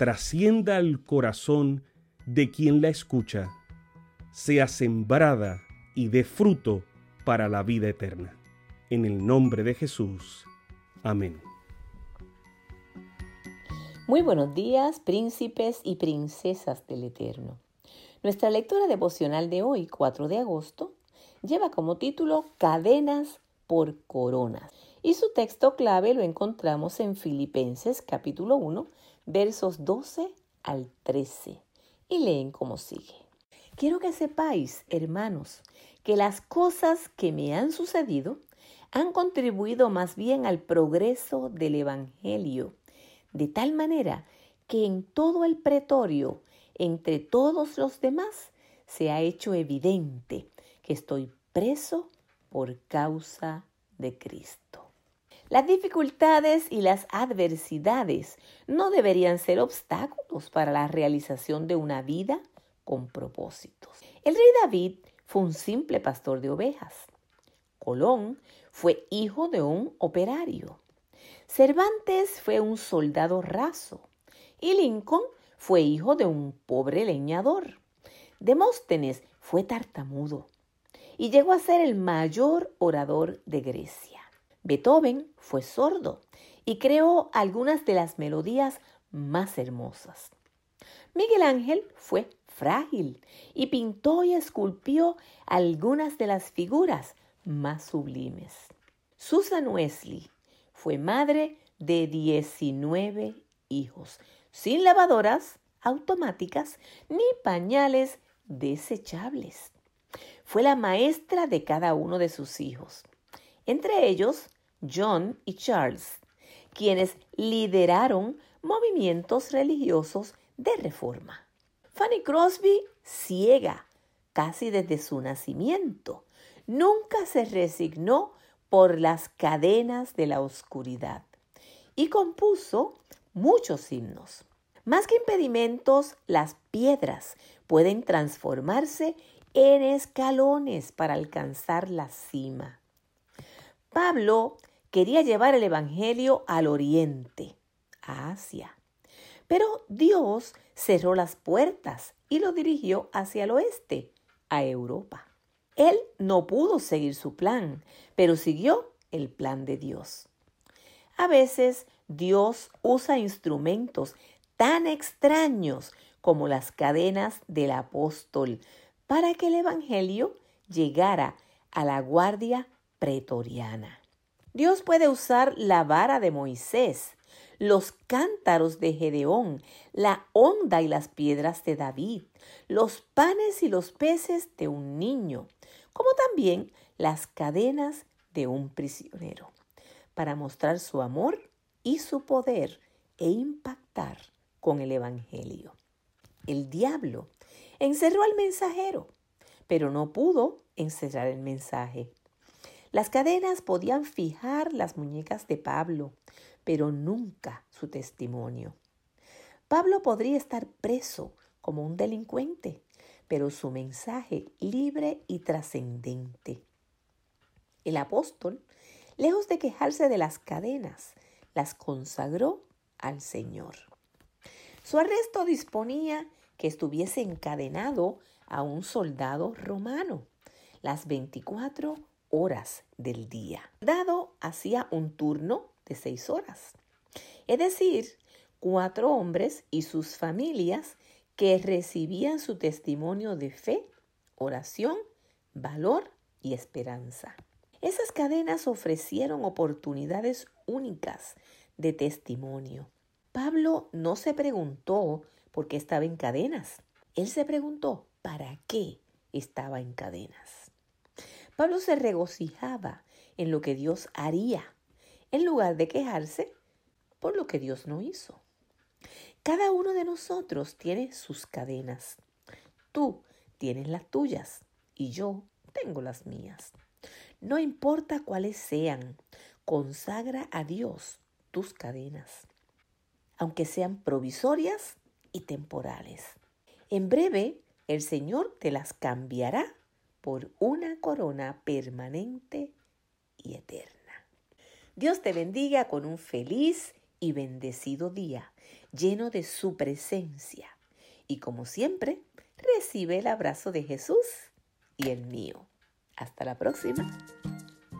trascienda al corazón de quien la escucha, sea sembrada y dé fruto para la vida eterna. En el nombre de Jesús. Amén. Muy buenos días, príncipes y princesas del Eterno. Nuestra lectura devocional de hoy, 4 de agosto, lleva como título Cadenas por coronas. Y su texto clave lo encontramos en Filipenses capítulo 1, versos 12 al 13. Y leen como sigue. Quiero que sepáis, hermanos, que las cosas que me han sucedido han contribuido más bien al progreso del Evangelio, de tal manera que en todo el pretorio, entre todos los demás, se ha hecho evidente que estoy preso por causa de Cristo. Las dificultades y las adversidades no deberían ser obstáculos para la realización de una vida con propósitos. El rey David fue un simple pastor de ovejas. Colón fue hijo de un operario. Cervantes fue un soldado raso. Y Lincoln fue hijo de un pobre leñador. Demóstenes fue tartamudo y llegó a ser el mayor orador de Grecia. Beethoven fue sordo y creó algunas de las melodías más hermosas. Miguel Ángel fue frágil y pintó y esculpió algunas de las figuras más sublimes. Susan Wesley fue madre de 19 hijos, sin lavadoras automáticas ni pañales desechables fue la maestra de cada uno de sus hijos, entre ellos John y Charles, quienes lideraron movimientos religiosos de reforma. Fanny Crosby, ciega casi desde su nacimiento, nunca se resignó por las cadenas de la oscuridad y compuso muchos himnos. Más que impedimentos, las piedras pueden transformarse en escalones para alcanzar la cima. Pablo quería llevar el Evangelio al oriente, a Asia, pero Dios cerró las puertas y lo dirigió hacia el oeste, a Europa. Él no pudo seguir su plan, pero siguió el plan de Dios. A veces Dios usa instrumentos tan extraños como las cadenas del apóstol para que el Evangelio llegara a la guardia pretoriana. Dios puede usar la vara de Moisés, los cántaros de Gedeón, la onda y las piedras de David, los panes y los peces de un niño, como también las cadenas de un prisionero, para mostrar su amor y su poder e impactar con el Evangelio. El diablo Encerró al mensajero, pero no pudo encerrar el mensaje. Las cadenas podían fijar las muñecas de Pablo, pero nunca su testimonio. Pablo podría estar preso como un delincuente, pero su mensaje libre y trascendente. El apóstol, lejos de quejarse de las cadenas, las consagró al Señor. Su arresto disponía que estuviese encadenado a un soldado romano las 24 horas del día. Dado hacía un turno de seis horas. Es decir, cuatro hombres y sus familias que recibían su testimonio de fe, oración, valor y esperanza. Esas cadenas ofrecieron oportunidades únicas de testimonio. Pablo no se preguntó por qué estaba en cadenas. Él se preguntó para qué estaba en cadenas. Pablo se regocijaba en lo que Dios haría, en lugar de quejarse por lo que Dios no hizo. Cada uno de nosotros tiene sus cadenas. Tú tienes las tuyas y yo tengo las mías. No importa cuáles sean, consagra a Dios tus cadenas, aunque sean provisorias y temporales. En breve, el Señor te las cambiará por una corona permanente y eterna. Dios te bendiga con un feliz y bendecido día, lleno de su presencia. Y como siempre, recibe el abrazo de Jesús y el mío. Hasta la próxima.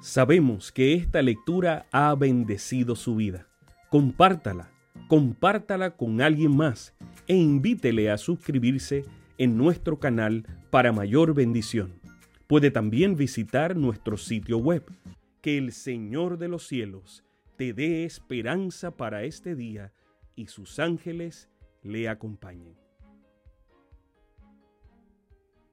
Sabemos que esta lectura ha bendecido su vida. Compártala, compártala con alguien más e invítele a suscribirse en nuestro canal para mayor bendición. Puede también visitar nuestro sitio web. Que el Señor de los cielos te dé esperanza para este día y sus ángeles le acompañen.